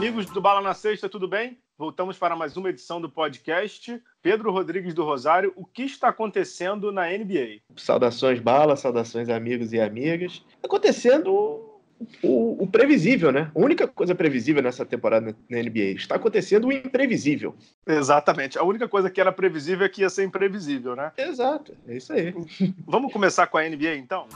Amigos do Bala na Sexta, tudo bem? Voltamos para mais uma edição do podcast. Pedro Rodrigues do Rosário, o que está acontecendo na NBA? Saudações, Bala, saudações, amigos e amigas. Acontecendo o, o, previsível, né? A única coisa previsível nessa temporada na NBA. Está acontecendo o imprevisível. Exatamente. A única coisa que era previsível é que ia ser imprevisível, né? Exato. É isso aí. Vamos começar com a NBA, então?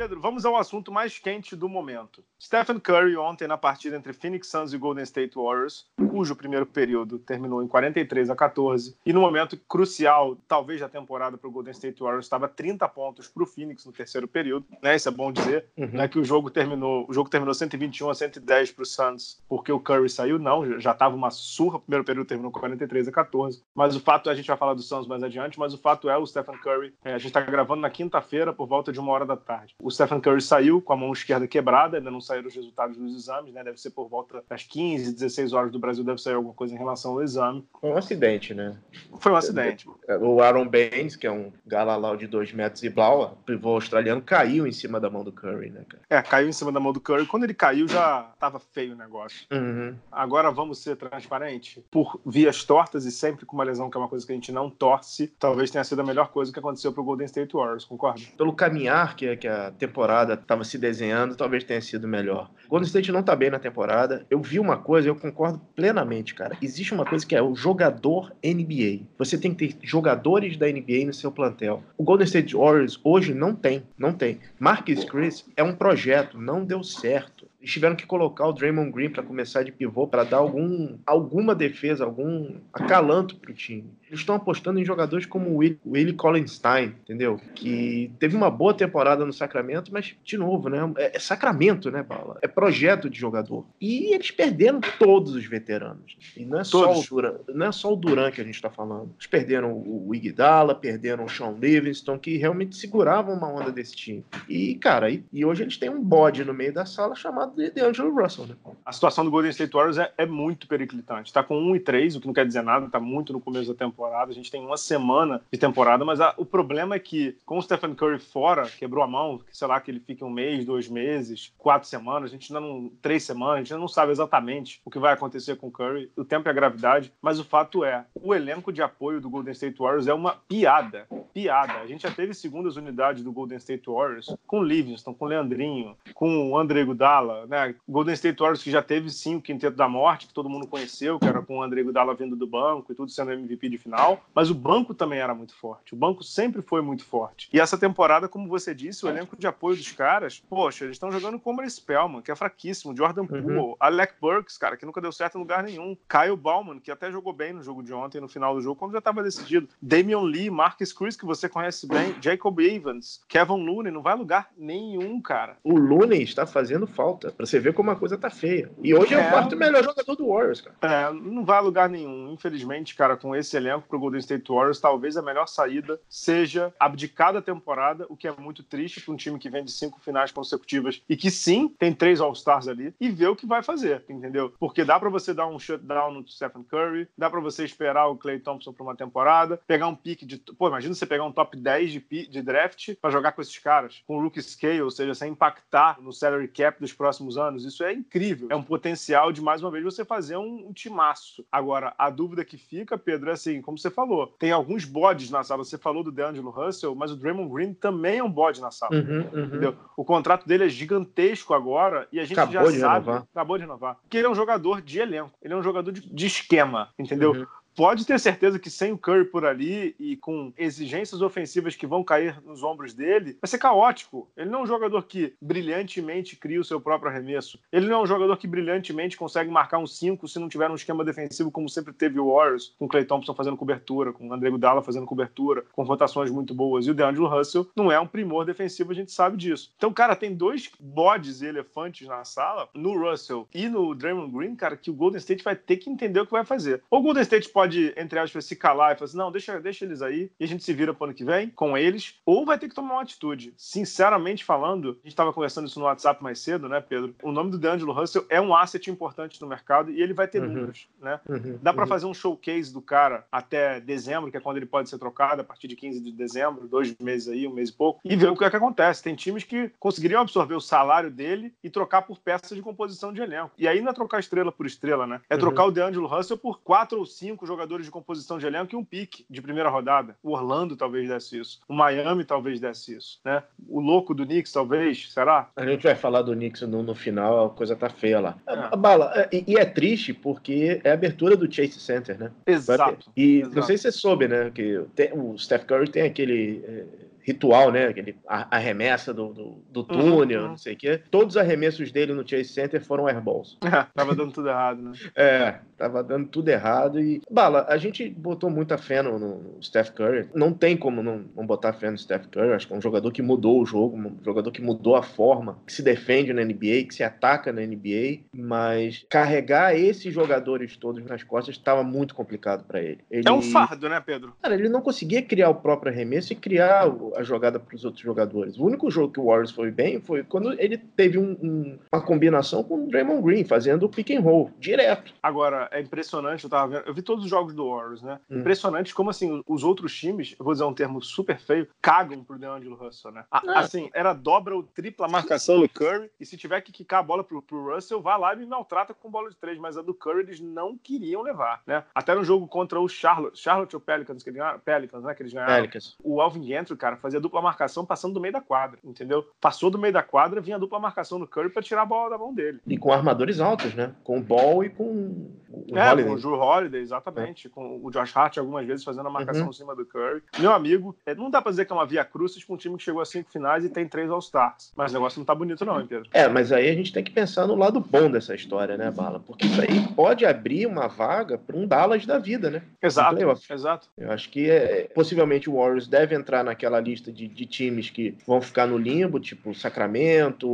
Pedro, vamos ao assunto mais quente do momento. Stephen Curry ontem na partida entre Phoenix Suns e Golden State Warriors, cujo primeiro período terminou em 43 a 14, e no momento crucial, talvez da temporada para o Golden State Warriors, estava 30 pontos para o Phoenix no terceiro período, né? Isso é bom dizer, uhum. né? Que o jogo terminou, o jogo terminou 121 a 110 para o Suns, porque o Curry saiu, não, já estava uma surra, o primeiro período terminou 43 a 14, mas o fato, a gente vai falar do Suns mais adiante, mas o fato é o Stephen Curry, é, a gente está gravando na quinta-feira por volta de uma hora da tarde. O Stephen Curry saiu com a mão esquerda quebrada, ainda não saíram os resultados dos exames, né? Deve ser por volta das 15, 16 horas do Brasil, deve sair alguma coisa em relação ao exame. Foi um acidente, né? Foi um acidente. O Aaron Baines, que é um galalau de 2 metros e blau, pivô australiano, caiu em cima da mão do Curry, né, cara? É, caiu em cima da mão do Curry. Quando ele caiu, já tava feio o negócio. Uhum. Agora vamos ser transparentes. Por vias tortas e sempre com uma lesão que é uma coisa que a gente não torce, talvez tenha sido a melhor coisa que aconteceu pro Golden State Warriors, concorda? Pelo caminhar que, que a temporada estava se desenhando, talvez tenha sido melhor. Golden State não está bem na temporada. Eu vi uma coisa, eu concordo plenamente, cara. Existe uma coisa que é o jogador NBA. Você tem que ter jogadores da NBA no seu plantel. O Golden State Warriors hoje não tem, não tem. Marcus Chris é um projeto, não deu certo. Eles tiveram que colocar o Draymond Green para começar de pivô para dar algum, alguma defesa, algum acalanto para o time. Eles estão apostando em jogadores como o Willie, Willie Collinstein, entendeu? Que teve uma boa temporada no Sacramento, mas, de novo, né? É, é Sacramento, né, Bala? É projeto de jogador. E eles perderam todos os veteranos. E não é, só o, Duran, não é só o Duran que a gente está falando. Eles perderam o Iguodala, perderam o Sean Livingston, que realmente seguravam uma onda desse time. E, cara, e, e hoje eles têm um bode no meio da sala chamado de, Angelo Russell, né? A situação do Golden State Warriors é, é muito periclitante. Tá com 1 e 3, o que não quer dizer nada, tá muito no começo da temporada temporada, a gente tem uma semana de temporada, mas a, o problema é que, com o Stephen Curry fora, quebrou a mão, sei lá, que ele fique um mês, dois meses, quatro semanas, a gente ainda não. três semanas, a gente ainda não sabe exatamente o que vai acontecer com o Curry, o tempo é a gravidade, mas o fato é, o elenco de apoio do Golden State Warriors é uma piada. Piada. A gente já teve segundas unidades do Golden State Warriors com Livingston, com Leandrinho, com o André Gudala, né? Golden State Warriors que já teve sim o quinteto da morte, que todo mundo conheceu, que era com o André Gudala vindo do banco e tudo sendo MVP de final final, mas o banco também era muito forte. O banco sempre foi muito forte. E essa temporada, como você disse, o elenco de apoio dos caras, poxa, eles estão jogando com o Spellman, que é fraquíssimo, Jordan uhum. Poole, Alec Burks, cara, que nunca deu certo em lugar nenhum, Kyle Bauman, que até jogou bem no jogo de ontem, no final do jogo, quando já estava decidido, Damian Lee, Marcus Chris, que você conhece bem, Jacob Evans, Kevin Looney, não vai a lugar nenhum, cara. O Looney está fazendo falta, pra você ver como a coisa tá feia. E hoje é, é o quarto melhor jogador do Warriors, cara. É, não vai a lugar nenhum. Infelizmente, cara, com esse elenco, para o Golden State Warriors, talvez a melhor saída seja abdicar da temporada, o que é muito triste para um time que vem de cinco finais consecutivas e que sim tem três All-Stars ali e ver o que vai fazer, entendeu? Porque dá para você dar um shutdown no Stephen Curry, dá para você esperar o Clay Thompson para uma temporada, pegar um pique de. Pô, imagina você pegar um top 10 de, de draft para jogar com esses caras, com rookie scale, ou seja, sem impactar no salary cap dos próximos anos. Isso é incrível. É um potencial de, mais uma vez, você fazer um, um timaço. Agora, a dúvida que fica, Pedro, é assim, como você falou, tem alguns bodes na sala. Você falou do DeAngelo Russell, mas o Draymond Green também é um bode na sala. Uhum, uhum. Entendeu? O contrato dele é gigantesco agora e a gente acabou já sabe. Renovar. Acabou de renovar. Que ele é um jogador de elenco. Ele é um jogador de, de esquema, entendeu? Uhum. Pode ter certeza que sem o Curry por ali e com exigências ofensivas que vão cair nos ombros dele, vai ser caótico. Ele não é um jogador que brilhantemente cria o seu próprio arremesso. Ele não é um jogador que brilhantemente consegue marcar um 5 se não tiver um esquema defensivo como sempre teve o Warriors, com o Clay Thompson fazendo cobertura, com o André Gudala fazendo cobertura, com rotações muito boas. E o DeAngelo Russell não é um primor defensivo, a gente sabe disso. Então, cara, tem dois bodes e elefantes na sala, no Russell e no Draymond Green, cara, que o Golden State vai ter que entender o que vai fazer. Ou o Golden State pode, entre aspas, se calar e falar assim, não, deixa, deixa eles aí e a gente se vira pro ano que vem com eles, ou vai ter que tomar uma atitude. Sinceramente falando, a gente estava conversando isso no WhatsApp mais cedo, né, Pedro? O nome do DeAngelo Russell é um asset importante no mercado e ele vai ter uhum. números, né? Uhum. Dá para uhum. fazer um showcase do cara até dezembro, que é quando ele pode ser trocado, a partir de 15 de dezembro, dois meses aí, um mês e pouco, e ver o que é que acontece. Tem times que conseguiriam absorver o salário dele e trocar por peças de composição de elenco. E aí não é trocar estrela por estrela, né? É uhum. trocar o DeAngelo Russell por quatro ou cinco jogadores de composição de elenco e um pique de primeira rodada. O Orlando talvez desse isso. O Miami talvez desse isso, né? O louco do Knicks talvez, será? A gente vai falar do Knicks no, no final, a coisa tá feia lá. É. Bala, é, e, e, é triste porque é a abertura do Chase Center, né? Exato. E Exato. não sei se você soube, né? Que tem, o Steph Curry tem aquele. É ritual, né? Aquele arremessa do, do, do túnel, uhum. não sei o quê. Todos os arremessos dele no Chase Center foram airballs. tava dando tudo errado, né? É, tava dando tudo errado. E, Bala, a gente botou muita fé no, no Steph Curry. Não tem como não, não botar fé no Steph Curry. Acho que é um jogador que mudou o jogo, um jogador que mudou a forma, que se defende na NBA, que se ataca na NBA. Mas carregar esses jogadores todos nas costas estava muito complicado para ele. ele. É um fardo, né, Pedro? Cara, ele não conseguia criar o próprio arremesso e criar a jogada para os outros jogadores. O único jogo que o Warriors foi bem foi quando ele teve um, um, uma combinação com o Draymond Green, fazendo o pick and roll, direto. Agora, é impressionante, eu tava vendo, eu vi todos os jogos do Warriors, né? Hum. Impressionante como, assim, os outros times, eu vou dizer um termo super feio, cagam pro DeAngelo Russell, né? É. Assim, era dobra ou tripla marcação do Curry, e se tiver que quicar a bola pro, pro Russell, vai lá e me maltrata com bola de três, mas a do Curry eles não queriam levar, né? Até no jogo contra o Charlotte, Charlotte ou Pelicans, que eles ganharam, Pelicans, né? Que eles ganharam. Pelicans. O Alvin Gentry, cara, fazia dupla marcação passando do meio da quadra, entendeu? Passou do meio da quadra, vinha a dupla marcação no Curry para tirar a bola da mão dele. E com armadores altos, né? Com o Ball e com o é, Holiday. com o Drew Holiday, exatamente. É. Com o Josh Hart algumas vezes fazendo a marcação uhum. em cima do Curry. Meu amigo, é, não dá pra dizer que é uma via crucis pra um time que chegou a cinco finais e tem três All-Stars. Mas o negócio não tá bonito não, hein, Pedro? É, mas aí a gente tem que pensar no lado bom dessa história, né, Bala? Porque isso aí pode abrir uma vaga para um Dallas da vida, né? Exato, exato. Eu acho que é, possivelmente o Warriors deve entrar naquela lista de, de times que vão ficar no limbo, tipo Sacramento,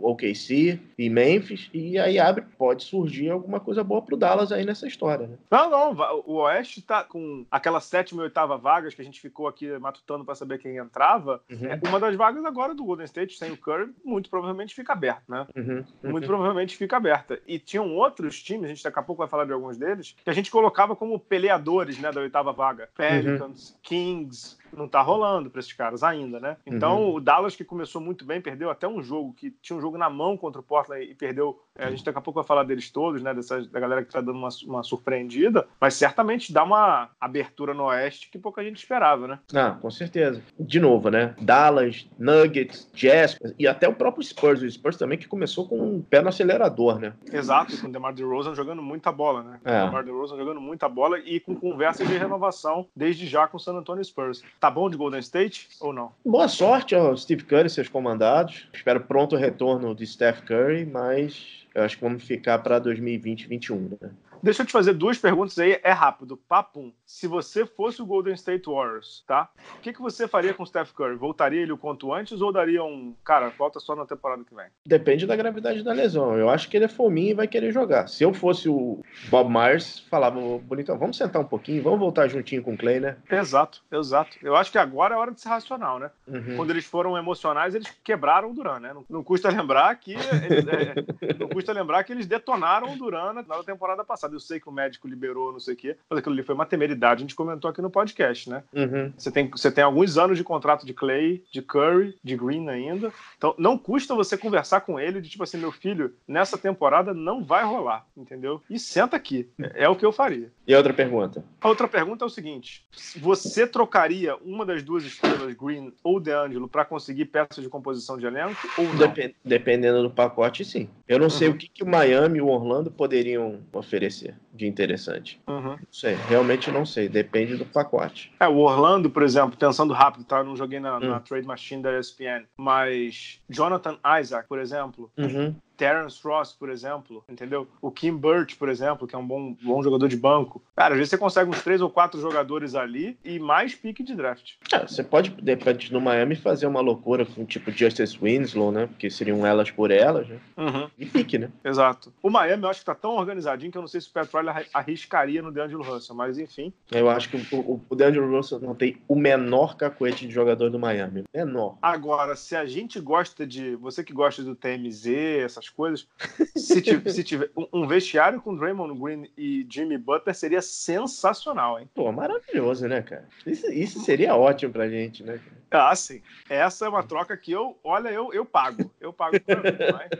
OKC e Memphis, e aí abre, pode surgir alguma coisa boa pro Dallas aí nessa história, né? Não, não, o Oeste tá com aquelas sétima e oitava vagas que a gente ficou aqui matutando para saber quem entrava, uhum. É, uma das vagas agora do Golden State, sem o Curry, muito provavelmente fica aberta, né? Uhum. Uhum. Muito provavelmente fica aberta. E tinham outros times, a gente daqui a pouco vai falar de alguns deles, que a gente colocava como peleadores, né, da oitava vaga. Pelicans, uhum. Kings, não tá rolando para esses caras ainda, né? Então, uhum. o Dallas que começou muito bem, perdeu até um jogo, que tinha um jogo na mão contra o Portland e perdeu. É, a gente daqui a pouco vai falar deles todos, né? Dessa, da galera que tá dando uma, uma surpreendida, mas certamente dá uma abertura no Oeste que pouca gente esperava, né? Ah, com certeza. De novo, né? Dallas, Nuggets, Jazz e até o próprio Spurs. O Spurs também que começou com um pé no acelerador, né? Exato, com o DeMar DeRozan jogando muita bola, né? É. O DeMar DeRozan jogando muita bola e com conversa de renovação desde já com o San Antonio Spurs. Tá bom de Golden State ou não? Boa sorte ao Steve Curry e seus comandados. Espero pronto retorno de Steph Curry, mas eu acho que vamos ficar para 2020 2021, né? Deixa eu te fazer duas perguntas aí, é rápido. Papum. Se você fosse o Golden State Warriors, tá? O que, que você faria com o Steph Curry? Voltaria ele o quanto antes ou daria um. Cara, volta só na temporada que vem? Depende da gravidade da lesão. Eu acho que ele é fominho e vai querer jogar. Se eu fosse o Bob Myers, falava, bonitão, vamos sentar um pouquinho, vamos voltar juntinho com o Clay, né? Exato, exato. Eu acho que agora é hora de ser racional, né? Uhum. Quando eles foram emocionais, eles quebraram o Duran, né? Não, não custa lembrar que. Eles, é, não custa lembrar que eles detonaram o Duran na temporada passada. Eu sei que o médico liberou, não sei o quê, mas aquilo ali foi uma temeridade. A gente comentou aqui no podcast, né? Uhum. Você, tem, você tem alguns anos de contrato de Clay, de Curry, de Green ainda. Então, não custa você conversar com ele de tipo assim, meu filho, nessa temporada não vai rolar, entendeu? E senta aqui. É, é o que eu faria. E a outra pergunta? A outra pergunta é o seguinte: você trocaria uma das duas estrelas, Green ou DeAngelo, para conseguir peças de composição de elenco ou não? Dep dependendo do pacote, sim. Eu não uhum. sei o que, que o Miami e o Orlando poderiam oferecer развития. De interessante. Uhum. Não sei, realmente não sei, depende do pacote. É, o Orlando, por exemplo, pensando rápido, tá? Eu não joguei na, na Hum. Trade Machine da ESPN, mas Jonathan Isaac, por exemplo, Uhum. Terence Ross, por exemplo, entendeu? O Kim Burt, por exemplo, que é um bom, bom jogador de banco. Cara, às vezes você consegue uns três ou quatro jogadores ali e mais pique de draft. É, você pode, de repente, no Miami fazer uma loucura com tipo Justice Winslow, né? Porque seriam elas por elas, né? Uhum. E pique, né? Exato. O Miami eu acho que tá tão organizadinho que eu não sei se o Pat Arri- arriscaria no DeAngelo Russell, mas enfim. Eu acho que o, o, o DeAndre Russell não tem o menor cacuete de jogador do Miami. Menor. Agora, se a gente gosta de. Você que gosta do TMZ, essas coisas, se, ti- se tiver um- um vestiário com Draymond Green e Jimmy Butler seria sensacional, hein? Pô, maravilhoso, né, cara? Isso, isso seria ótimo pra gente, né? cara? Ah, sim. Essa é uma troca que eu, olha, eu, eu pago. Eu pago pra mim, mas...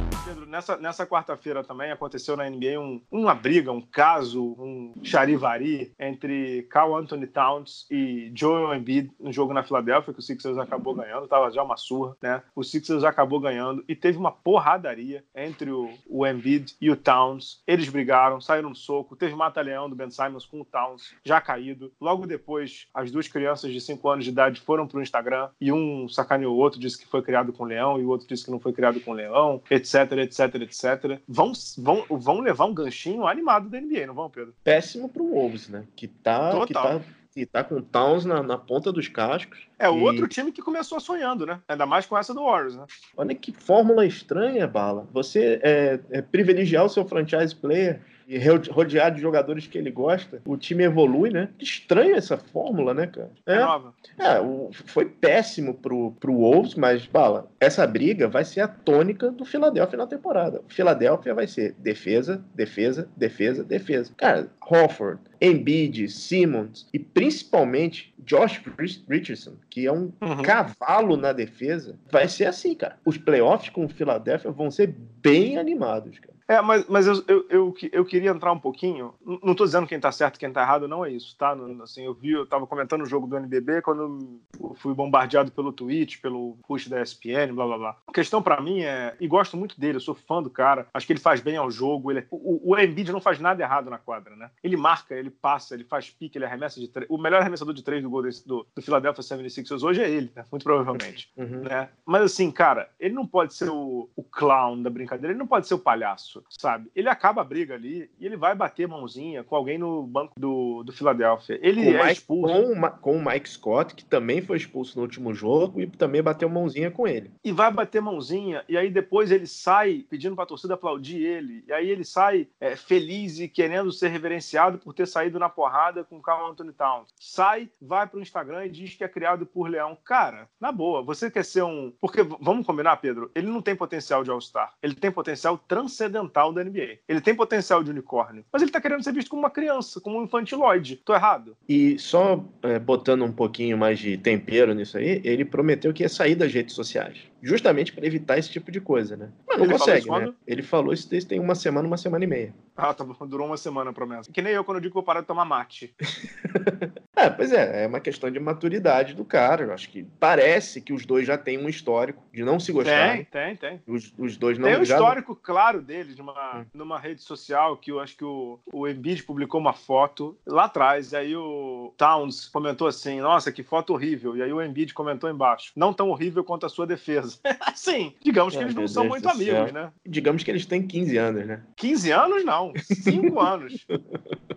Pedro, nessa, nessa quarta-feira também aconteceu na NBA um, uma briga, um caso, um charivari entre Carl Anthony Towns e Joel Embiid no jogo na Filadélfia, que o Sixers acabou ganhando, tava já uma surra, né? O Sixers acabou ganhando e teve uma porradaria entre o, o Embiid e o Towns. Eles brigaram, saíram no soco, teve mata-leão do Ben Simmons com o Towns já caído. Logo depois, as duas crianças de 5 anos de idade foram pro Instagram e um sacaneou o outro, disse que foi criado com leão e o outro disse que não foi criado com leão, etc, etc, etc. Vão, vão, vão levar um ganchinho animado da NBA, não vão, Pedro? Péssimo pro Wolves, né? Que tá, que Total. tá, que tá com o Towns na, na ponta dos cascos. É o E- outro time que começou sonhando, né? Ainda mais com essa do Warriors, né? Olha que fórmula estranha, Bala. Você é, é privilegiar o seu franchise player e ro- rodear de jogadores que ele gosta, o time evolui, né? Estranha essa fórmula, né, cara? É, É, nova. é, o- foi péssimo pro, pro Wolves, mas, Bala, essa briga vai ser a tônica do Philadelphia na temporada. O Philadelphia vai ser defesa, defesa, defesa, defesa. Cara, Hofford, Embiid, Simmons e principalmente Josh Rich- Richardson, que é um Uhum. cavalo na defesa, vai ser assim, cara. Os playoffs com o Philadelphia vão ser bem animados, cara. É, mas, mas eu, eu, eu, eu queria entrar um pouquinho. Não tô dizendo quem tá certo e quem tá errado, não é isso, tá? Não- Assim, eu vi, eu tava comentando o jogo do NBB quando fui bombardeado pelo Twitch, pelo push da ESPN, blá blá blá. A questão pra mim é. E gosto muito dele, eu sou fã do cara, acho que ele faz bem ao jogo. Ele, é- o, o Embiid não faz nada errado na quadra, né? Ele marca, ele passa, ele faz pique, ele arremessa de três. O melhor arremessador de três do, Golden- do, do Philadelphia 76ers hoje é ele, né? Muito provavelmente Uhum. né? Mas assim, cara, ele não pode ser o, o clown da brincadeira, ele não pode ser o palhaço, sabe? Ele acaba a briga ali e ele vai bater mãozinha com alguém no banco do, do Philadelphia. Ele Com é Mike- expulso com, o com o Mike Scott, que também foi expulso no último jogo e também bateu mãozinha com ele. e vai bater mãozinha, e aí depois ele sai pedindo pra torcida aplaudir ele, e aí ele sai é, feliz e querendo ser reverenciado por ter saído na porrada com o Carl Anthony Towns. Sai, vai pro Instagram e diz que é criado por Leão. Cara, na boa, você quer ser um. Porque, vamos combinar, Pedro, ele não tem potencial de All-Star, ele tem potencial transcendental da NBA. Ele tem potencial de unicórnio, mas ele tá querendo ser visto como uma criança, como um infantiloide. Tô errado? E só é, botando um pouquinho mais de tempero nisso aí, ele prometeu que ia sair das redes sociais. Justamente para evitar esse tipo de coisa, né? Mas não Ele consegue, né? Ele falou isso desde tem uma semana, uma semana e meia. Ah, tá durou uma semana a promessa. Que nem eu quando eu digo que vou parar de tomar mate. É, pois é, é uma questão de maturidade do cara. Eu acho que parece que os dois já têm um histórico de não se Tem, gostarem. tem, tem. Os, os dois não Tem um histórico claro deles numa, Hum. numa rede social que eu acho que o, o Embiid publicou uma foto lá atrás. E aí o Towns comentou assim: Nossa, que foto horrível. E aí o Embiid comentou embaixo: Não tão horrível quanto a sua defesa. Assim, digamos que Ai, eles não são Deus muito amigos, céu. né? Digamos que eles têm 15 anos, né? 15 anos, não. 5 anos.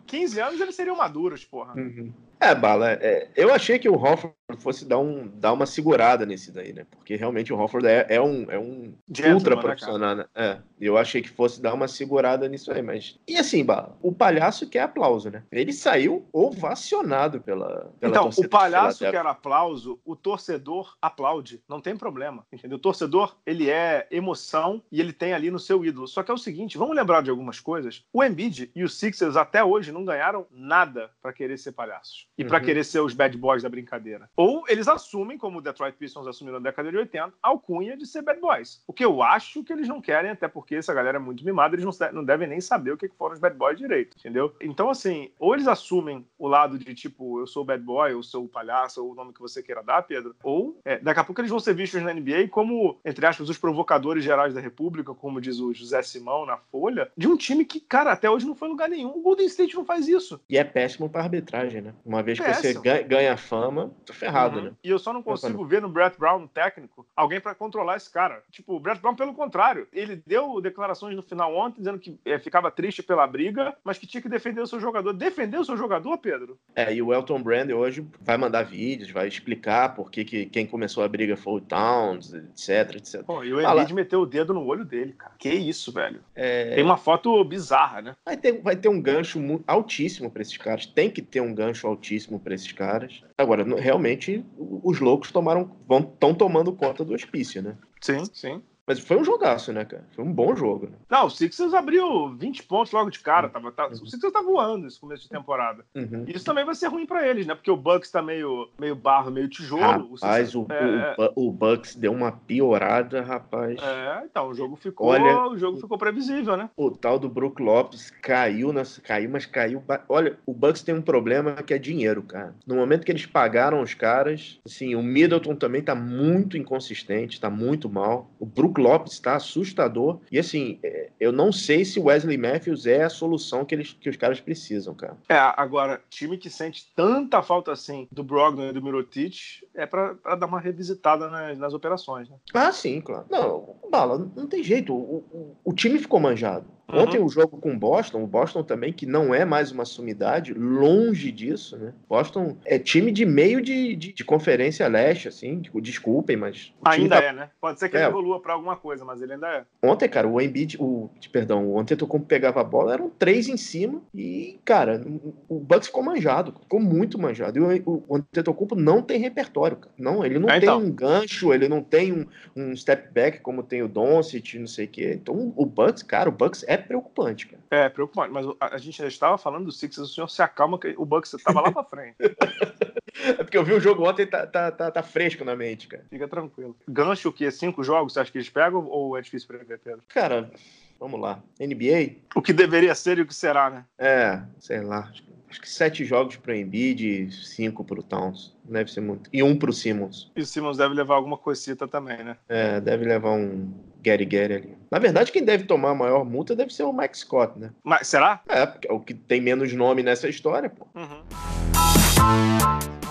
15 anos eles seriam maduros, porra. Uhum. É, Bala, é, eu achei que o Hofford fosse dar, um, dar uma segurada nesse daí, né? Porque realmente o Hofford é, é um, é um Gentleman, ultra né, profissional, né? É, eu achei que fosse dar uma segurada nisso aí, mas... E assim, o palhaço quer aplauso, né? Ele saiu ovacionado pela, pela Então, torcida o palhaço quer aplauso, o torcedor aplaude. Não tem problema, entendeu? O torcedor, ele é emoção e ele tem ali no seu ídolo. Só que é o seguinte, vamos lembrar de algumas coisas. O Embiid e os Sixers até hoje não ganharam nada pra querer ser palhaços. E pra Uhum. querer ser os bad boys da brincadeira. Ou eles assumem, como o Detroit Pistons assumiram na década de 80, a alcunha de ser bad boys. O que eu acho que eles não querem, até porque essa galera é muito mimada, eles não, devem nem saber o que foram os bad boys direito, entendeu? Então, assim, ou eles assumem o lado de tipo, eu sou o bad boy, eu sou o palhaço, ou o nome que você queira dar, Pedro, ou é, daqui a pouco eles vão ser vistos na NBA como, entre aspas, os provocadores gerais da República, como diz o José Simão na Folha, de um time que, cara, até hoje não foi lugar nenhum. O Golden State não faz isso. E é péssimo para arbitragem, né? Uma vez péssimo. que você ganha fama, tá ferrado, uhum. né? E eu só não consigo ver no Brett Brown, técnico, alguém para controlar esse cara. Tipo, o Brett Brown, pelo contrário, ele deu declarações no final ontem dizendo que é, ficava triste pela briga, mas que tinha que defender o seu jogador. Defender o seu jogador, Pedro? É, e o Elton Brand hoje vai mandar vídeos, vai explicar por que, que quem começou a briga foi o Towns, etc, etc. Pô, e o Embiid meteu o dedo no olho dele, cara. Que isso, velho. É... Tem uma foto bizarra, né? Vai ter, vai ter um gancho altíssimo para esses caras. Tem que ter um gancho altíssimo para esses caras. Agora, realmente, os loucos tomaram, vão, estão tomando conta do hospício, né? Sim, sim. Mas foi um jogaço, né, cara? Foi um bom jogo. Né? Não, o Sixers abriu 20 pontos logo de cara. Tava, tá, O Sixers tá voando esse começo de temporada. Uhum. Isso também vai ser ruim para eles, né? Porque o Bucks tá meio, meio barro, meio tijolo. Rapaz, o, é... o, o, Bucks deu uma piorada, rapaz. É, então, o jogo ficou, Olha, o jogo ficou previsível, né? O tal do Brook Lopes caiu, nessa, caiu, mas caiu. Olha, o Bucks tem um problema que é dinheiro, cara. No momento que eles pagaram os caras, assim, o Middleton também tá muito inconsistente, tá muito mal. O Brook Lopes tá assustador. E assim, é, eu não sei se Wesley Matthews é a solução que, eles, que os caras precisam, cara. É, agora, time que sente tanta falta assim do Brogdon e do Mirotic é para dar uma revisitada nas, nas, operações, né? Ah, sim, claro. Não, Bala, não tem jeito. O, o, o time ficou manjado. Uhum. Ontem o jogo com o Boston, o Boston também, que não é mais uma sumidade, longe disso, né? Boston é time de meio de, de, de conferência leste, assim, desculpem, mas... Ainda tá... é, né? Pode ser que é. ele evolua para alguma coisa, mas ele ainda é. Ontem, cara, o Embiid, o, perdão, o Antetokounmpo pegava a bola, eram três em cima e, cara, o Bucks ficou manjado, ficou muito manjado. E o, o Antetokounmpo não tem repertório, cara. Não, ele não é, tem então. um gancho, ele não tem um, um step back como tem o Doncic, não sei o quê. Então, o Bucks, cara, o Bucks é preocupante, cara. É, preocupante. Mas a, gente já estava falando do Sixers, o senhor se acalma que o Bucks estava lá pra frente. é porque eu vi o jogo ontem e tá, tá, tá, tá, fresco na mente, cara. Fica tranquilo. Gancho o quê? Cinco jogos? Você acha que eles pegam ou é difícil prever, Pedro? Cara, vamos lá. NBA? O que deveria ser e o que será, né? É, sei lá. Acho que sete jogos para o Embiid e cinco para o Towns. Deve ser muito. E um para o Simmons. E o Simmons deve levar alguma coisita também, né? É, deve levar um Gary Gary ali. Na verdade, quem deve tomar a maior multa deve ser o Mike Scott, né? Mas será? É, porque é o que tem menos nome nessa história, pô. Uhum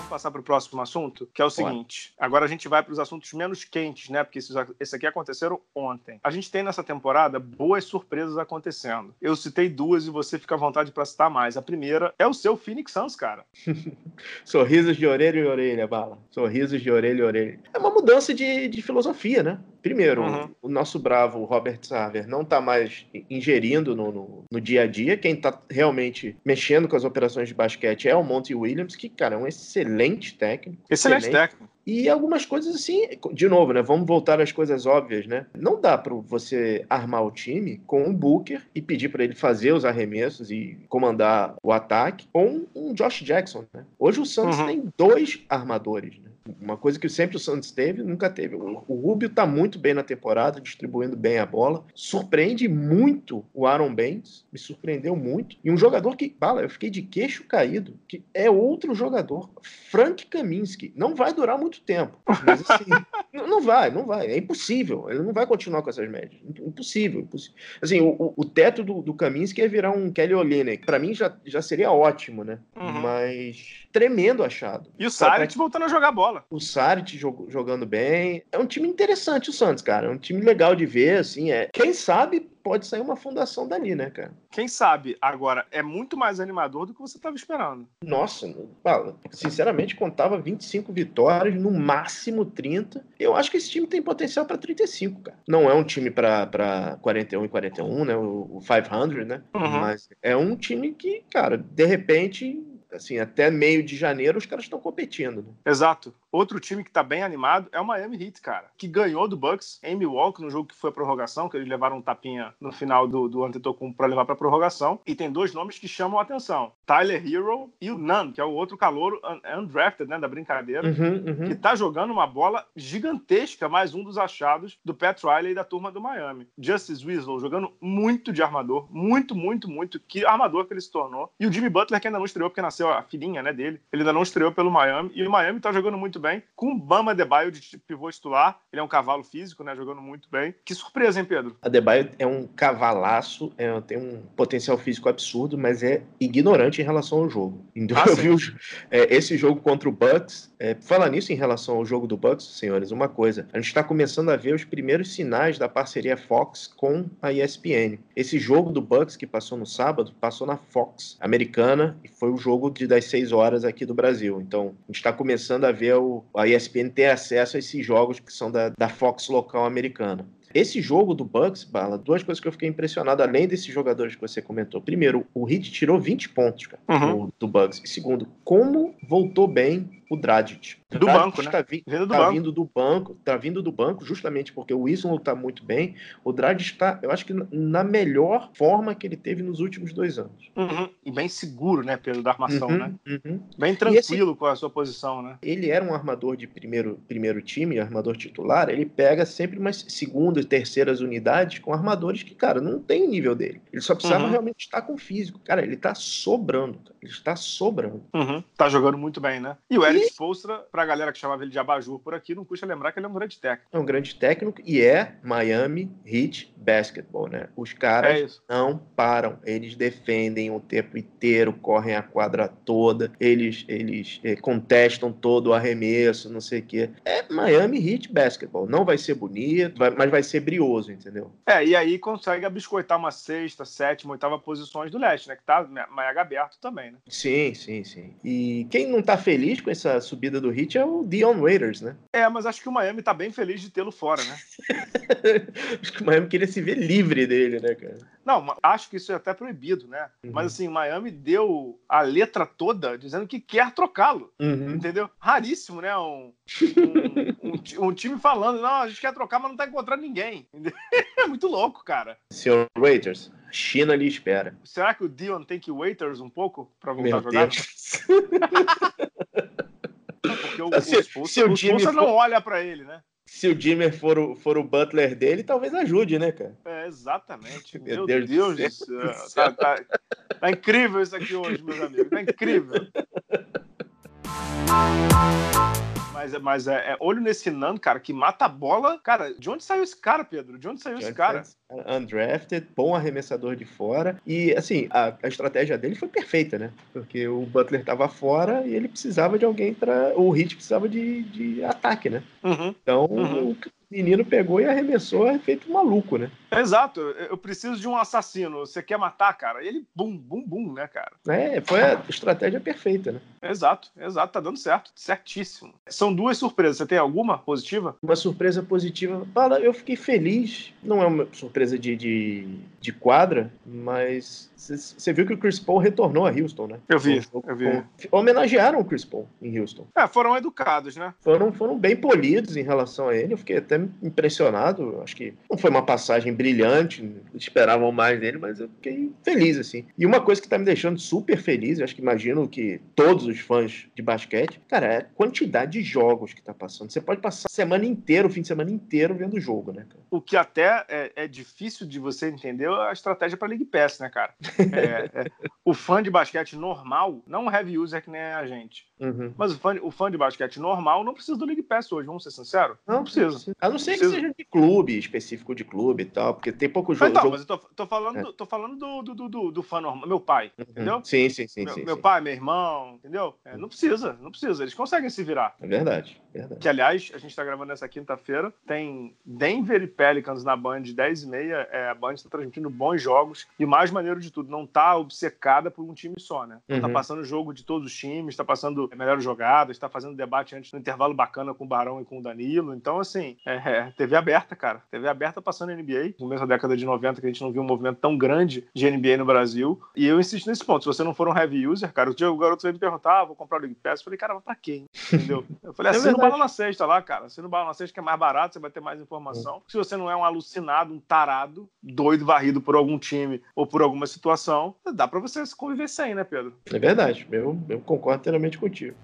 passar para o próximo assunto, que é o seguinte. Agora a gente vai para os assuntos menos quentes, né? Porque esses, esses aqui aconteceram ontem. A gente tem nessa temporada boas surpresas acontecendo. Eu citei duas e você fica à vontade para citar mais. A primeira é o seu Phoenix Suns, cara. Sorrisos de orelha e orelha, bala. Sorrisos de orelha e orelha. É uma mudança de, de filosofia, né? Primeiro, uhum. o nosso bravo Robert Sarver não está mais ingerindo no, no, no, dia a dia. Quem está realmente mexendo com as operações de basquete é o Monty Williams, que, cara, é um excelente técnico. Excelente, excelente. técnico. E algumas coisas assim, de novo, né? Vamos voltar às coisas óbvias, né? Não dá para você armar o time com um Booker e pedir para ele fazer os arremessos e comandar o ataque com um Josh Jackson, né? Hoje o Santos uhum. tem dois armadores, né? Uma coisa que sempre o Santos teve, nunca teve. O, o Rubio está muito bem na temporada, distribuindo bem a bola. Surpreende muito o Aaron Baines, me surpreendeu muito. E um jogador que, fala, eu fiquei de queixo caído, que é outro jogador, Frank Kaminsky. Não vai durar muito tempo, mas assim, não, vai, não vai. É impossível. Ele não vai continuar com essas médias. Impossível, impossível. Assim, o, o teto do, do Kaminsky é virar um Kelly Olynyk. Para mim já, já seria ótimo, né? Uhum. Mas tremendo achado. E o Saric voltando a jogar bola. O Saric jogando bem. É um time interessante o Santos, cara. É um time legal de ver, assim. É. Quem sabe pode sair uma fundação dali, né, cara? Quem sabe? Agora, é muito mais animador do que você estava esperando. Nossa, sinceramente, contava 25 vitórias, no máximo 30. Eu acho que esse time tem potencial para 35, cara. Não é um time para 41 e 41, né? O, o 500, né? Uhum. Mas é um time que, cara, de repente assim, até meio de janeiro os caras estão competindo. Né? Exato. Outro time que tá bem animado é o Miami Heat, cara, que ganhou do Bucks em Milwaukee no jogo que foi a prorrogação, que eles levaram um tapinha no final do, do Antetokounmpo para levar para prorrogação. E tem dois nomes que chamam a atenção: Tyler Hero e o Nunn, que é o outro calouro undrafted, né, da brincadeira, uhum, uhum. que tá jogando uma bola gigantesca, mais um dos achados do Pat Riley e da turma do Miami. Justice Winslow jogando muito de armador, muito, muito, muito. Que armador que ele se tornou. E o Jimmy Butler, que ainda não estreou, porque nasceu a filhinha, né, dele, ele ainda não estreou pelo Miami. E o Miami tá jogando muito muito bem, com o Bama Adebayo de pivô titular. Ele é um cavalo físico, né? Jogando muito bem. Que surpresa, hein, Pedro? Adebayo é um cavalaço, é, tem um potencial físico absurdo, mas é ignorante em relação ao jogo. Então, ah, eu vi o, é, esse jogo contra o Bucks. É, falar nisso em relação ao jogo do Bucks, senhores, uma coisa. A gente está começando a ver os primeiros sinais da parceria Fox com a ESPN. Esse jogo do Bucks que passou no sábado, passou na Fox americana e foi o jogo de, das seis horas aqui do Brasil. Então, a gente está começando a ver o a ESPN ter acesso a esses jogos que são da, da Fox local americana. Esse jogo do Bucks, Bala, duas coisas que eu fiquei impressionado, além desses jogadores que você comentou. Primeiro, o Heat tirou 20 pontos cara, uhum. do, do Bucks. E segundo, como voltou bem o Dragic. Do banco, né? Tá, vi vindo, do tá banco. vindo do banco, tá vindo do banco justamente porque o Wilson tá muito bem. O Dragic está, eu acho que na melhor forma que ele teve nos últimos dois anos. Uhum. E bem seguro, né, pelo da armação, uhum, né? Uhum. Bem tranquilo esse, com a sua posição, né? Ele era um armador de primeiro, primeiro time, armador titular. Ele pega sempre umas segundas, terceiras unidades com armadores que, cara, não tem o nível dele. Ele só precisava uhum. realmente estar com físico. Cara, ele tá sobrando. Cara. Ele está sobrando. Uhum. Tá jogando muito bem, né? E o Eric e... Spolstra, pra galera que chamava ele de Abajur por aqui, não custa lembrar que ele é um grande técnico. É um grande técnico e é Miami Heat Basketball, né? Os caras é não param. Eles defendem o tempo inteiro, correm a quadra toda, eles, eles é, contestam todo o arremesso, não sei o quê. É Miami Heat Basketball. Não vai ser bonito, vai, mas vai ser brioso, entendeu? É, e aí consegue abiscoitar uma sexta, sétima, oitava posições do leste, né? Que tá mega aberto também, né? Sim, sim, sim. E quem não tá feliz com essa subida do Heat é o Dion Waiters, né? É, mas acho que o Miami tá bem feliz de tê-lo fora, né? acho que o Miami queria se ver livre dele, né, cara? Não, acho que isso é até proibido, né? Uhum. Mas assim, o Miami deu a letra toda dizendo que quer trocá-lo. Uhum. Entendeu? Raríssimo, né? Um, um, um, um, time falando, não, a gente quer trocar, mas não tá encontrando ninguém. É muito louco, cara. Senhor Waiters, China lhe espera. Será que o Dion tem que waiters um pouco para voltar Meu a jogar? Deus. porque o, se, o, se o, o for... não olha para ele, né? Se o Jimmer for o, for o butler dele, talvez ajude, né, cara? É, exatamente. Meu, Meu Deus, Deus do céu. Do céu. Tá, tá, tá incrível isso aqui hoje, meus amigos. Tá incrível. Mas, mas é, é, olho nesse Nando, cara, que mata a bola. Cara, de onde saiu esse cara, Pedro? De onde saiu de esse cara? Undrafted, bom arremessador de fora. E, assim, a, a, estratégia dele foi perfeita, né? Porque o Butler tava fora e ele precisava de alguém para O Hit precisava de, de ataque, né? Uhum. Então, uhum menino pegou e arremessou, é feito maluco, né? Exato, eu preciso de um assassino. Você quer matar, cara? E ele, bum, bum, bum, né, cara? É, foi a estratégia perfeita, né? Exato, exato, tá dando certo, certíssimo. São duas surpresas. Você tem alguma positiva? Uma surpresa positiva. Fala, eu fiquei feliz. Não é uma surpresa de, de, de quadra, mas você viu que o Chris Paul retornou a Houston, né? Eu vi, eu vi. Homenagearam o Chris Paul em Houston. É, foram educados, né? Foram, foram bem polidos em relação a ele. Eu fiquei até impressionado. Acho que não foi uma passagem brilhante, esperavam mais dele, mas eu fiquei feliz, assim. E uma coisa que tá me deixando super feliz, eu acho que imagino que todos os fãs de basquete, cara, é a quantidade de jogos que tá passando. Você pode passar a semana inteira, o fim de semana inteiro vendo o jogo, né, cara? O que até é, é difícil de você entender é a estratégia para League Pass, né, cara? É, é, o fã de basquete normal, não um heavy user que nem a gente, uhum. mas o fã, o fã de basquete normal não precisa do League Pass hoje, vamos ser sinceros? Não precisa. A não ser que seja de clube, específico de clube e tal, porque tem pouco jogo. Então, jogo... mas eu tô, tô falando, é. tô falando do, do, do, do, fã normal, meu pai, uhum. entendeu? Sim, sim, sim. Meu, sim, meu sim. pai, meu irmão, entendeu? É, não precisa, não precisa, eles conseguem se virar. É verdade, verdade. Que, aliás, a gente tá gravando essa quinta-feira, tem Denver e Pelicans na Band 10 e meia, é, a Band está transmitindo bons jogos, e mais maneiro de tudo, não tá obcecada por um time só, né? Tá uhum. Tá passando jogo de todos os times, tá passando melhores jogadas, tá fazendo debate antes no intervalo bacana com o Barão e com o Danilo, então, assim, é, É, TV aberta, cara. TV aberta passando NBA. No começo da década de 90, que a gente não viu um movimento tão grande de NBA no Brasil. E eu insisto nesse ponto. Se você não for um heavy user, cara, o dia o garoto veio me perguntar, ah, vou comprar o League Pass. Eu falei, cara, pra quê? Entendeu? Eu falei, É assina o. Bala na Sexta lá, cara. Assina o Bala na Sexta, que é mais barato, você vai ter mais informação. Se você não é um alucinado, um tarado, doido, varrido por algum time ou por alguma situação, dá pra você conviver sem, né, Pedro? É verdade, eu, eu concordo inteiramente contigo.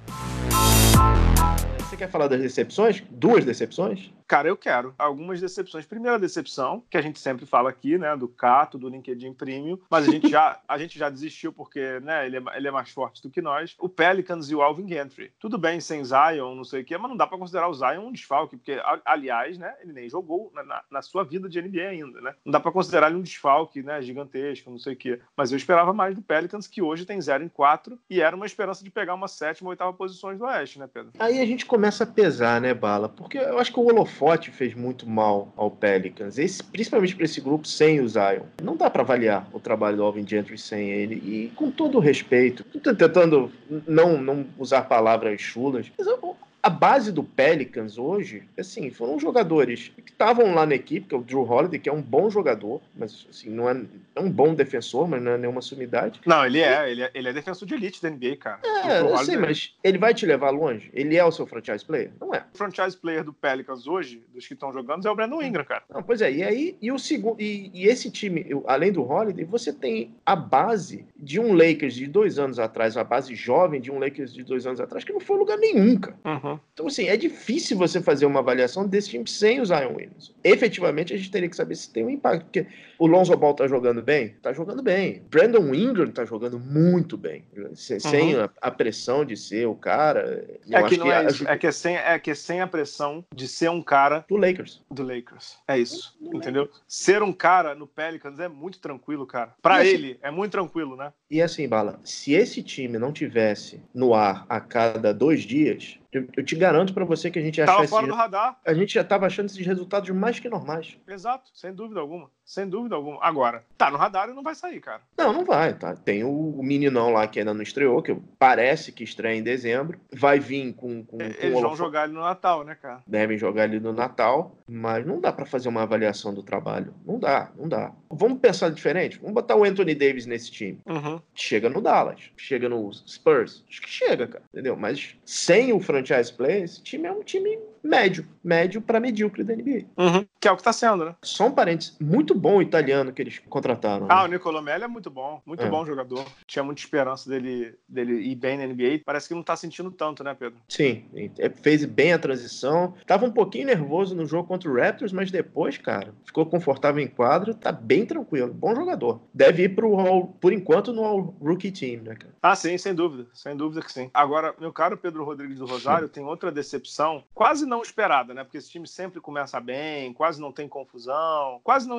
Você quer falar das decepções? Duas decepções? Cara, eu quero. Algumas decepções. Primeira decepção, que a gente sempre fala aqui, né? Do Cato, do LinkedIn Premium, mas a gente já, a gente já desistiu porque, né, ele é, ele é mais forte do que nós. O Pelicans e o Alvin Gentry. Tudo bem sem Zion, não sei o quê, mas não dá pra considerar o Zion um desfalque, porque, aliás, né, ele nem jogou na, na- na sua vida de NBA ainda, né? Não dá pra considerar ele um desfalque, né, gigantesco, não sei o quê. Mas eu esperava mais do Pelicans, que hoje tem 0 em 4 e era uma esperança de pegar uma sétima ou oitava posições do Oeste, né, Pedro? Aí a gente começa a pesar, né, Bala? Porque eu acho que o holofote fez muito mal ao Pelicans, esse, principalmente para esse grupo sem o Zion. Não dá para avaliar o trabalho do Alvin Gentry sem ele, e com todo o respeito, tô tentando não, não usar palavras chulas, mas eu- a base do Pelicans hoje, assim, foram jogadores que estavam lá na equipe, que é o Drew Holiday, que é um bom jogador, mas assim, não é, é um bom defensor, mas não é nenhuma sumidade. Não, ele é, ele é, ele é defensor de elite da NBA, cara. É, eu sei, mas ele vai te levar longe? Ele é o seu franchise player? Não é. O franchise player do Pelicans hoje, dos que estão jogando, é o Brandon Ingram, cara. Não, pois é, e aí, e o segundo, e, e esse time, além do Holiday, você tem a base de um Lakers de dois anos atrás, a base jovem de um Lakers de dois anos atrás, que não foi lugar nenhum, cara. Uhum. Então, assim, é difícil você fazer uma avaliação desse time sem o Zion Williamson. Efetivamente, a gente teria que saber se tem um impacto, porque o Lonzo Ball tá jogando bem? Tá jogando bem. Brandon Ingram tá jogando muito bem. Sem, sem a, a pressão de ser o cara. É que não é isso. É que é, sem, é que é sem a pressão de ser um cara do Lakers. do Lakers. É isso. Do entendeu? Ser um cara no Pelicans é muito tranquilo, cara. Pra assim- ele, é muito tranquilo, né? E assim, Bala, se esse time não tivesse no ar a cada dois dias, eu, eu te garanto pra você que a gente ia achar Tava esse- fora do radar. a gente já tava achando esses resultados mais que normais. Exato, sem dúvida alguma. Sem dúvida alguma. Agora, tá no radar e não vai sair, cara. Não, não vai, tá? Tem o, o meninão lá que ainda não estreou, que parece que estreia em dezembro. Vai vir com. com, com Eles vão jogar ele no Natal, né, cara? Devem jogar ali no Natal, mas não dá pra fazer uma avaliação do trabalho. Não dá, não dá. Vamos pensar diferente? Vamos botar o Anthony Davis nesse time. Uhum. Chega no Dallas, chega no Spurs. Acho que chega, cara. Entendeu? Mas sem o franchise player, esse time é um time médio. Médio pra medíocre da NBA. Uhum. Que é o que tá sendo, né? Só um parênteses. Muito bom o italiano que eles contrataram. né? Ah, o Nicolò Melli é muito bom, muito É. bom jogador. Tinha muita esperança dele, dele ir bem na NBA. Parece que não tá sentindo tanto, né, Pedro? Sim, é, fez bem a transição. Tava um pouquinho nervoso no jogo contra o Raptors, mas depois, cara, ficou confortável em quadro, tá bem tranquilo. Bom jogador. Deve ir pro All, por enquanto, no All Rookie Team, né, cara? Ah, sim, sem dúvida. Sem dúvida que sim. Agora, meu caro Pedro Rodrigues do Rosário, tem outra decepção, quase não esperada, né? Porque esse time sempre começa bem, quase não tem confusão, quase não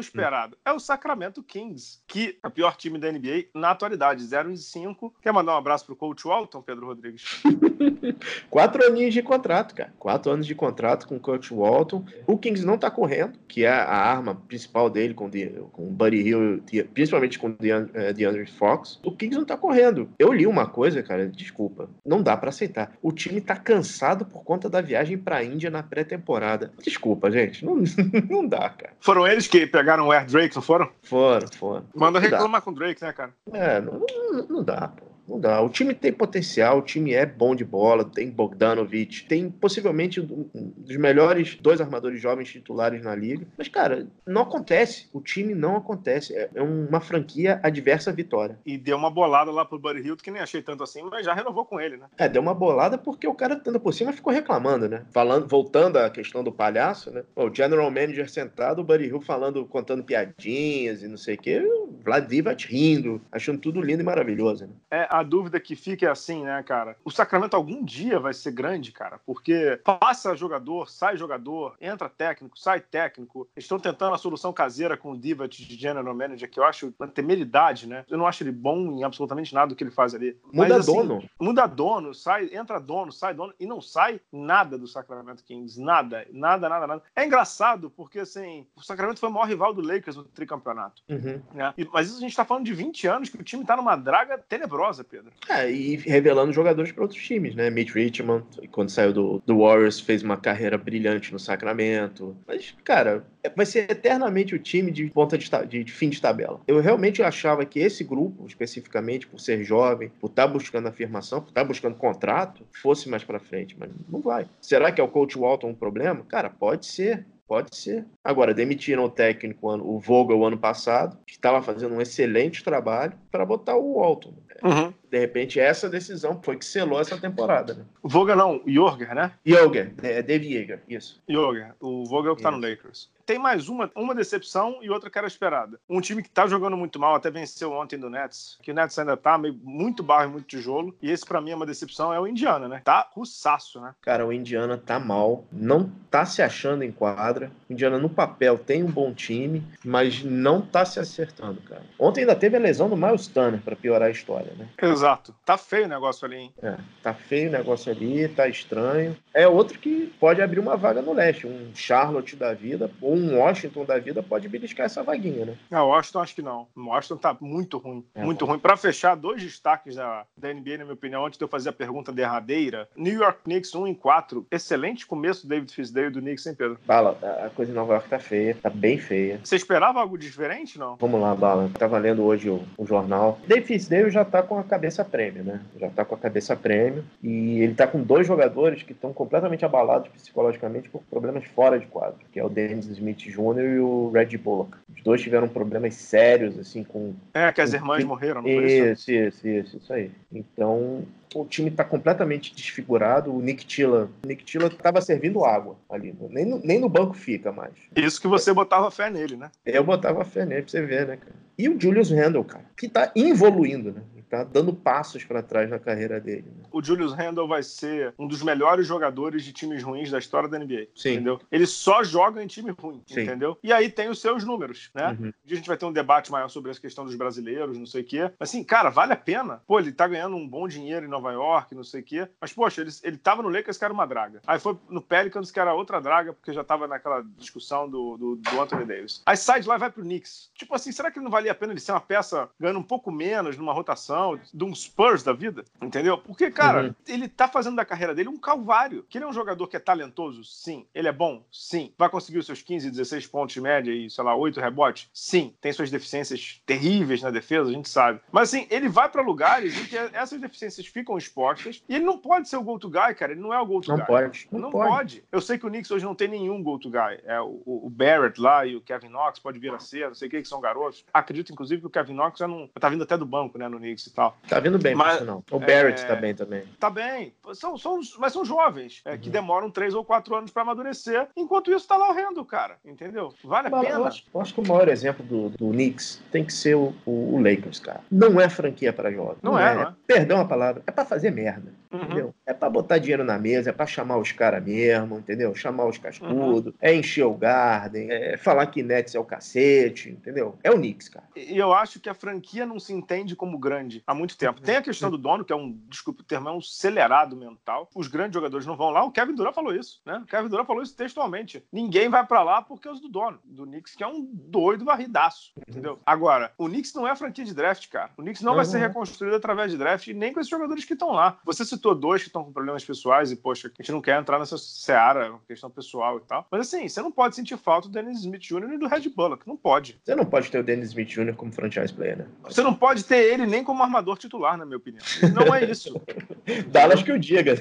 É o Sacramento Kings, que é o pior time da NBA na atualidade, 0 em 5. Quer mandar um abraço pro coach Walton, Pedro Rodrigues? Quatro aninhos de contrato, cara. Quatro anos de contrato com o Coach Walton. O Kings não tá correndo, que é a arma principal dele com, De- com o Buddy Hill, principalmente com o eh, DeAndre Fox. O Kings não tá correndo. Eu li uma coisa, cara, desculpa. Não dá pra aceitar. O time tá cansado por conta da viagem pra Índia na pré-temporada. Desculpa, gente. Não, não dá, cara. Foram eles que pegaram o Air Drake, não foram? Foram, foram. Manda dá. reclamar com o Drake, né, cara? É, não, não, não dá, pô. Não dá. O time tem potencial, o time é bom de bola, tem Bogdanovic, tem possivelmente um dos melhores dois armadores jovens titulares na liga. Mas, cara, não acontece. O time não acontece. É é uma franquia adversa à vitória. E deu uma bolada lá pro Buddy Hill, que nem achei tanto assim, mas já renovou com ele, né? É, deu uma bolada porque o cara tendo por cima ficou reclamando, né? Falando, voltando à questão do palhaço, né? O general manager sentado, o Buddy Hill falando, contando piadinhas e não sei o quê, o Vlad Divac rindo, achando tudo lindo e maravilhoso, né? É, a dúvida que fica é assim, né, cara? O Sacramento algum dia vai ser grande, cara, porque passa jogador, sai jogador, entra técnico, sai técnico. Eles estão tentando a solução caseira com o Divat de General Manager, que eu acho uma temeridade, né? Eu não acho ele bom em absolutamente nada do que ele faz ali. Muda Mas, assim, dono. Muda dono, sai, entra dono, sai dono, e não sai nada do Sacramento Kings. Nada, nada, nada, nada. É engraçado, porque assim, o Sacramento foi o maior rival do Lakers no tricampeonato. Uhum. Né? E- mas isso a gente tá falando de 20 anos que o time tá numa draga tenebrosa, Pedro. É, e revelando jogadores para outros times, né? Mitch Richmond, quando saiu do, do Warriors, fez uma carreira brilhante no Sacramento. Mas, cara, é, vai ser eternamente o time de ponta de, de, de, fim de tabela. Eu realmente achava que esse grupo, especificamente por ser jovem, por estar tá buscando afirmação, por estar tá buscando contrato, fosse mais para frente, mas não vai. Será que é o coach Walton um problema? Cara, pode ser. Pode ser. Agora, demitiram o técnico, o Vogel, ano passado, que estava fazendo um excelente trabalho, para botar o Walton. Uhum. De repente, essa decisão foi que selou essa temporada. Né? O Vogel não, o Jorger, né? Jorger, é Dave Yeager, isso. Jorger, o Vogel que está no Lakers tem mais uma, uma decepção e outra que era esperada. Um time que tá jogando muito mal, até venceu ontem do Nets, que o Nets ainda tá meio, muito barro e muito tijolo, e esse para mim é uma decepção, é o Indiana, né? Tá russaço, né? Cara, o Indiana tá mal, não tá se achando em quadra. O Indiana no papel tem um bom time, mas não tá se acertando, cara. Ontem ainda teve a lesão do Miles Turner para piorar a história, né? Exato. Tá feio o negócio ali, hein? É, tá feio o negócio ali, tá estranho. É outro que pode abrir uma vaga no leste, um Charlotte da vida, ou um Washington da vida pode beliscar essa vaguinha, né? Não, Washington acho que não. O Washington tá muito ruim. É, muito bom. ruim. Para fechar, dois destaques da, da NBA, na minha opinião, antes de eu fazer a pergunta derradeira. New York Knicks 1 em 4. Excelente começo do David Fisdale do Knicks, hein, Pedro? Bala, a coisa em Nova York tá feia, tá bem feia. Você esperava algo diferente, não? Vamos lá, Bala. Tava lendo hoje o, o jornal. David Fisdale já tá com a cabeça prêmio, né? Já tá com a cabeça prêmio. E ele tá com dois jogadores que estão completamente abalados psicologicamente por problemas fora de quadro, que é o Dennis Smith Jr. e o Red Bullock. Os dois tiveram problemas sérios, assim, com. É, que as irmãs com... morreram, não foi isso? Isso, isso, isso, isso aí. Então, o time está completamente desfigurado. O Nick Tilla, o Nick Tilla estava servindo água ali, nem no, nem no banco fica mais. Isso que você botava fé nele, né? Eu botava fé nele pra você ver, né, cara? E o Julius Randle, cara, que tá evoluindo, né? Tá dando passos para trás na carreira dele. Né? O Julius Randle vai ser um dos melhores jogadores de times ruins da história da NBA. Sim. Entendeu? Ele só joga em time ruim, Sim. entendeu? E aí tem os seus números, né? Uhum. A gente vai ter um debate maior sobre essa questão dos brasileiros, não sei o quê. Mas assim, cara, vale a pena. Pô, ele tá ganhando um bom dinheiro em Nova York, não sei o quê. Mas, poxa, ele, ele tava no Lakers que era uma draga. Aí foi no Pelicans que era outra draga, porque já tava naquela discussão do, do, do Anthony Davis. Aí sai de lá e vai pro Knicks. Tipo assim, será que não valia a pena ele ser uma peça ganhando um pouco menos numa rotação, de um Spurs da vida, entendeu? Porque, cara, uhum. ele tá fazendo da carreira dele um calvário. Que ele é um jogador que é talentoso, sim. Ele é bom, sim. Vai conseguir os seus 15, 16 pontos de média e, sei lá, 8 rebotes? Sim. Tem suas deficiências terríveis na defesa, a gente sabe. Mas, assim, ele vai para lugares em que essas deficiências ficam expostas e ele não pode ser o go-to guy, cara. Ele não é o go-to guy. Não pode. Não, não pode. pode. Eu sei que o Knicks hoje não tem nenhum go-to guy. É o, o, Barrett lá e o Kevin Knox pode vir a ser, não sei o que, que são garotos. Acredito, inclusive, que o Kevin Knox já não tá vindo até do banco, né, no Knicks e tal. Tá vindo bem, mas não. O Barrett é... tá bem também. Tá bem. São, são, mas são jovens, é, uhum. que demoram três ou quatro anos para amadurecer. Enquanto isso, tá lá o Rendo, cara. Entendeu? Vale a mas, pena. Eu acho, eu acho, que o maior exemplo do, do Knicks tem que ser o, o, o Lakers, cara. Não é franquia para jovens. Não, não é, é, não é. Perdão a palavra. É para fazer merda. Uhum. Entendeu? É para botar dinheiro na mesa, é para chamar os caras mesmo, entendeu? Chamar os cascudos, uhum. é encher o Garden, é falar que Nets é o cacete, entendeu? É o Knicks, cara. E eu acho que a franquia não se entende como grande há muito tempo. Tem a questão do dono, que é um, desculpa o termo, é um acelerado mental. Os grandes jogadores não vão lá. O Kevin Durant falou isso, né? O Kevin Durant falou isso textualmente. Ninguém vai para lá por causa do dono, do Knicks, que é um doido varridaço, entendeu? Agora, o Knicks não é franquia de draft, cara. O Knicks não uhum. vai ser reconstruído através de draft, nem com esses jogadores que estão lá. Você citou dois que estão com problemas pessoais e, poxa, a gente não quer entrar nessa seara, questão pessoal e tal. Mas assim, você não pode sentir falta do Dennis Smith Jr. e do Red Bullock. Não pode. Você não pode ter o Dennis Smith Jr. como franchise player, né? Você não pode ter ele nem como armador titular, na minha opinião. Não é isso. Dallas que o diga.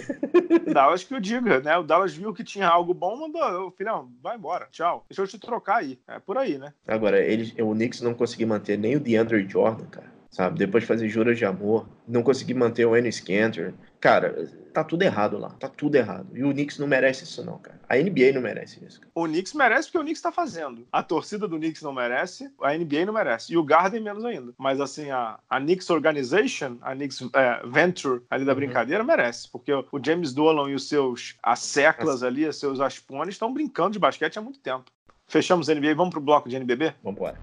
Dallas que o diga, né? O Dallas viu que tinha algo bom, mandou, filhão, vai embora, tchau. Deixa eu te trocar aí. É por aí, né? Agora, ele, o Knicks não conseguiu manter nem o DeAndre Jordan, cara sabe? Depois de fazer juras de amor, não conseguir manter o Ennis Cantor. Cara, tá tudo errado lá, tá tudo errado. E o Knicks não merece isso não, cara. A NBA não merece isso. Cara. O Knicks merece porque o Knicks tá fazendo. A torcida do Knicks não merece, a NBA não merece. E o Garden menos ainda. Mas assim, a, a Knicks Organization, a Knicks é, Venture ali da uhum. brincadeira merece. Porque o, o James Dolan e os seus as seclas ali, os seus aspones, estão brincando de basquete há muito tempo. Fechamos a NBA, vamos pro bloco de NBB? Vamos embora.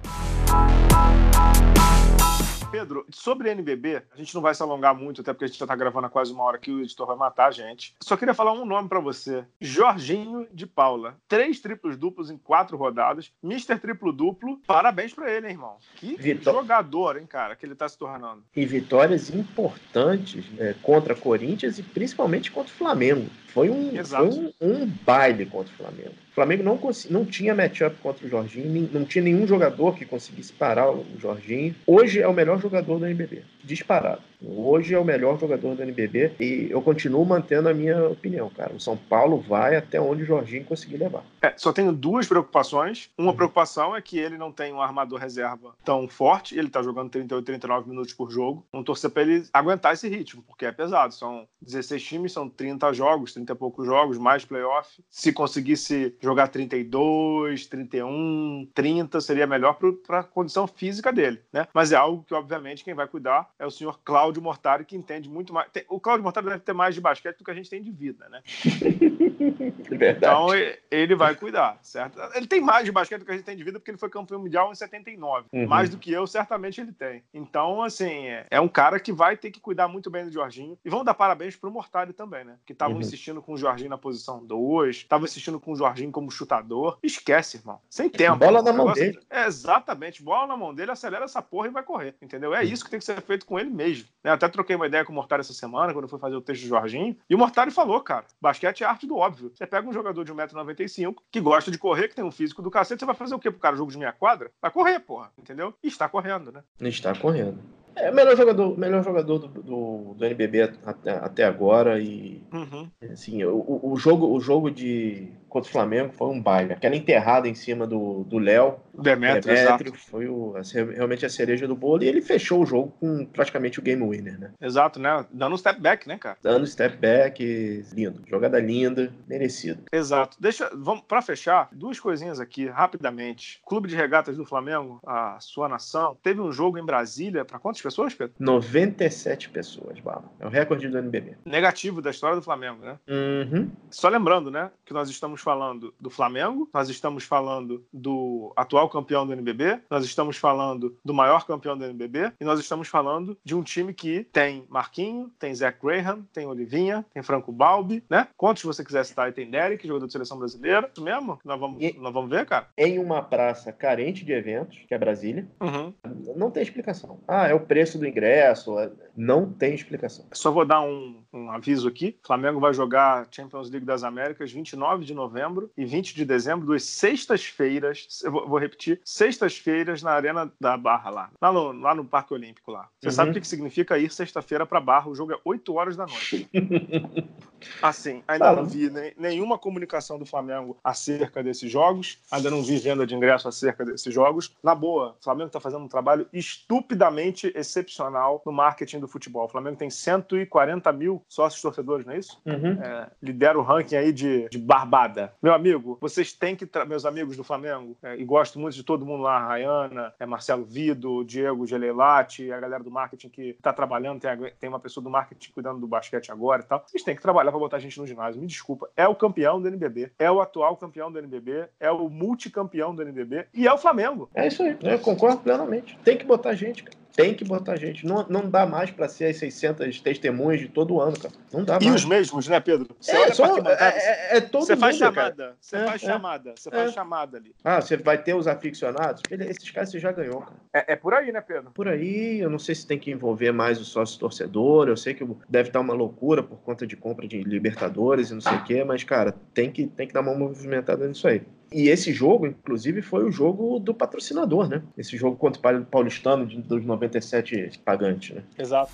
Pedro, sobre NBB, a gente não vai se alongar muito, até porque a gente já tá gravando há quase uma hora aqui, o editor vai matar a gente. Só queria falar um nome para você: Jorginho de Paula. Três triplos duplos em quatro rodadas. Mister triplo duplo. Parabéns para ele, hein, irmão. Que Vitó... jogador, hein, cara, que ele tá se tornando. E vitórias importantes né, contra Corinthians e principalmente contra o Flamengo. Foi um, foi um, um, baile contra o Flamengo. O Flamengo não, não tinha matchup contra o Jorginho, não tinha nenhum jogador que conseguisse parar o Jorginho. Hoje é o melhor jogador do NBB, disparado. Hoje é o melhor jogador do NBB e eu continuo mantendo a minha opinião, cara. O São Paulo vai até onde o Jorginho conseguir levar. É, só tenho duas preocupações. Uma uhum. preocupação é que ele não tem um armador reserva tão forte, ele tá jogando 38, 39 minutos por jogo. Vamos torcer para ele aguentar esse ritmo, porque é pesado. São 16 times, são 30 jogos, 30 e poucos jogos, mais playoff. Se conseguisse jogar 32, 31, 30, seria melhor para a condição física dele, né? Mas é algo que, obviamente, quem vai cuidar é o senhor Cláudio Mortari, que entende muito mais. O Cláudio Mortari deve ter mais de basquete do que a gente tem de vida, né? Verdade. Então ele vai cuidar, certo? Ele tem mais de basquete do que a gente tem de vida, porque ele foi campeão mundial em 79. Uhum. Mais do que eu, certamente ele tem. Então, assim, é, é um cara que vai ter que cuidar muito bem do Jorginho. E vamos dar parabéns pro Mortari também, né? Que estavam uhum. insistindo com o Jorginho na posição 2, estavam insistindo com o Jorginho como chutador. Esquece, irmão. Sem tempo. Bola na mão dele. É, exatamente. Bola na mão dele, acelera essa porra e vai correr. Entendeu? É isso que tem que ser feito com ele mesmo. Né? Até troquei uma ideia com o Mortari essa semana, quando eu fui fazer o texto do Jorginho. E o Mortari falou, cara, basquete é arte do óbvio. Você pega um jogador de 1,95m que gosta de correr, que tem um físico do cacete, você vai fazer o quê pro cara? Jogo de meia quadra? Vai correr, porra. Entendeu? E está correndo, né? Está correndo. É o melhor jogador, melhor jogador do, do, do NBB até, até agora e uhum. assim, o, o, jogo, o jogo de contra o Flamengo foi um baile. Aquela enterrada em cima do Léo. Demetrio, Demetrio foi o, realmente a cereja do bolo e ele fechou o jogo com praticamente o game winner, né? Exato, né? Dando um step back, né, cara? Dando step back, lindo. Jogada linda, merecido. Exato. Deixa, vamos para fechar, duas coisinhas aqui rapidamente. Clube de Regatas do Flamengo, a sua nação, teve um jogo em Brasília para quantas pessoas, Pedro? 97 pessoas, Bala. É o recorde do NBB. Negativo da história do Flamengo, né? Uhum. Só lembrando, né, que nós estamos falando do Flamengo, nós estamos falando do atual campeão do NBB, nós estamos falando do maior campeão do NBB e nós estamos falando de um time que tem Marquinho, tem Zach Graham, tem Olivinha, tem Franco Balbi, né? Quantos você quiser citar aí, tem Derek, jogador de seleção brasileira, isso mesmo? Nós vamos, e, nós vamos ver, cara? Em uma praça carente de eventos, que é Brasília, uhum. não tem explicação. Ah, é o preço do ingresso, é, não tem explicação. Só vou dar um, um aviso aqui: Flamengo vai jogar Champions League das Américas 29 de novembro e 20 de dezembro, duas sextas-feiras. Eu vou, vou repetir: sextas-feiras na Arena da Barra, lá, lá no, lá no Parque Olímpico. lá. Você uhum. sabe o que, que significa ir sexta-feira para Barra? O jogo é 8 horas da noite. assim, ainda não vi nem, nenhuma comunicação do Flamengo acerca desses jogos, ainda não vi venda de ingresso acerca desses jogos. Na boa, o Flamengo está fazendo um trabalho estupidamente excepcional no marketing do futebol. O Flamengo tem 140 mil sócios torcedores, não é isso? Uhum. É, lidera o ranking aí de, de barbada. Meu amigo, vocês têm que, meus amigos do Flamengo, é, e gosto muito de todo mundo lá, a Rayana, é Marcelo Vido, Diego Gelelati, a galera do marketing que está trabalhando, tem, a, tem uma pessoa do marketing cuidando do basquete agora e tal. Vocês têm que trabalhar para botar a gente no ginásio. Me desculpa, é o campeão do NBB, é o atual campeão do NBB, é o multicampeão do NBB e é o Flamengo. É isso aí, eu concordo plenamente. Tem que botar a gente, cara. Tem que botar gente. Não, não dá mais para ser as 600 testemunhas de todo ano, cara. Não dá e mais. E os mesmos, né, Pedro? Você é, só, é, é, é, todo você mundo, faz chamada. Você é, faz é. chamada. Você faz é. chamada ali. Ah, você vai ter os aficionados? esses caras você já ganhou, cara. É, por aí, né, Pedro? Por aí. Eu não sei se tem que envolver mais o sócio torcedor. Eu sei que deve estar uma loucura por conta de compra de Libertadores e não sei o quê, mas, cara, tem que, tem que dar uma movimentada nisso aí. E esse jogo, inclusive, foi o jogo do patrocinador, né? Esse jogo contra o Paulistano de, dos 97 pagantes, né? Exato.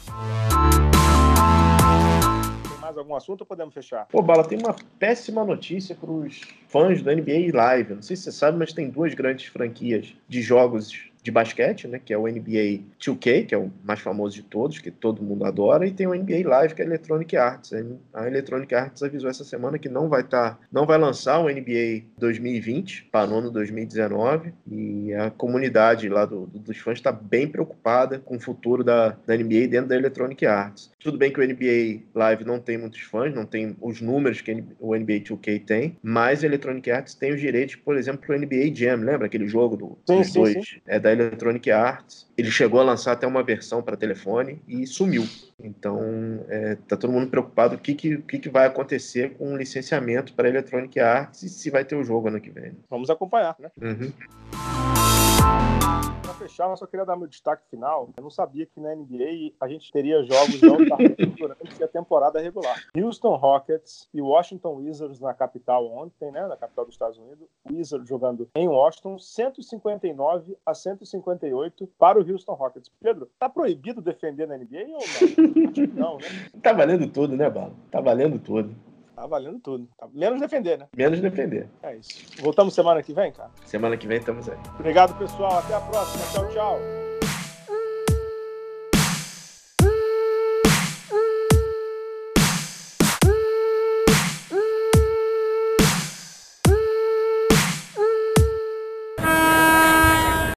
Tem mais algum assunto ou podemos fechar? Pô, Bala, tem uma péssima notícia para os fãs do NBA Live. Não sei se você sabe, mas tem duas grandes franquias de jogos de basquete, né, que é o NBA 2K, que é o mais famoso de todos, que todo mundo adora, e tem o NBA Live, que é a Electronic Arts. A Electronic Arts avisou essa semana que não vai estar, tá, não vai lançar o NBA 2020, parou no 2019, e a comunidade lá do, do, dos fãs está bem preocupada com o futuro da, da NBA dentro da Electronic Arts. Tudo bem que o NBA Live não tem muitos fãs, não tem os números que o NBA 2K tem, mas a Electronic Arts tem os direitos, por exemplo, para o NBA Jam, lembra aquele jogo do, sim, dos sim, dois? Sim. É da Electronic Arts. Ele chegou a lançar até uma versão para telefone e sumiu. Então, é, tá todo mundo preocupado o que, que, que, que vai acontecer com o licenciamento para Electronic Arts e se vai ter o jogo ano que vem. Vamos acompanhar, né? Uhum. Fechar, eu só queria dar meu destaque final. Eu não sabia que na NBA a gente teria jogos não durante a temporada regular. Houston Rockets e Washington Wizards na capital ontem, né, na capital dos Estados Unidos. Wizards jogando em Washington, 159 a 158 para o Houston Rockets. Pedro, tá proibido defender na NBA ou não? não, né? Tá valendo tudo, né, Bala? Tá valendo tudo. Tá valendo tudo. Tá... Menos defender, né? Menos defender. É isso. Voltamos semana que vem, cara? Semana que vem estamos aí. Obrigado, pessoal. Até a próxima. Tchau, tchau.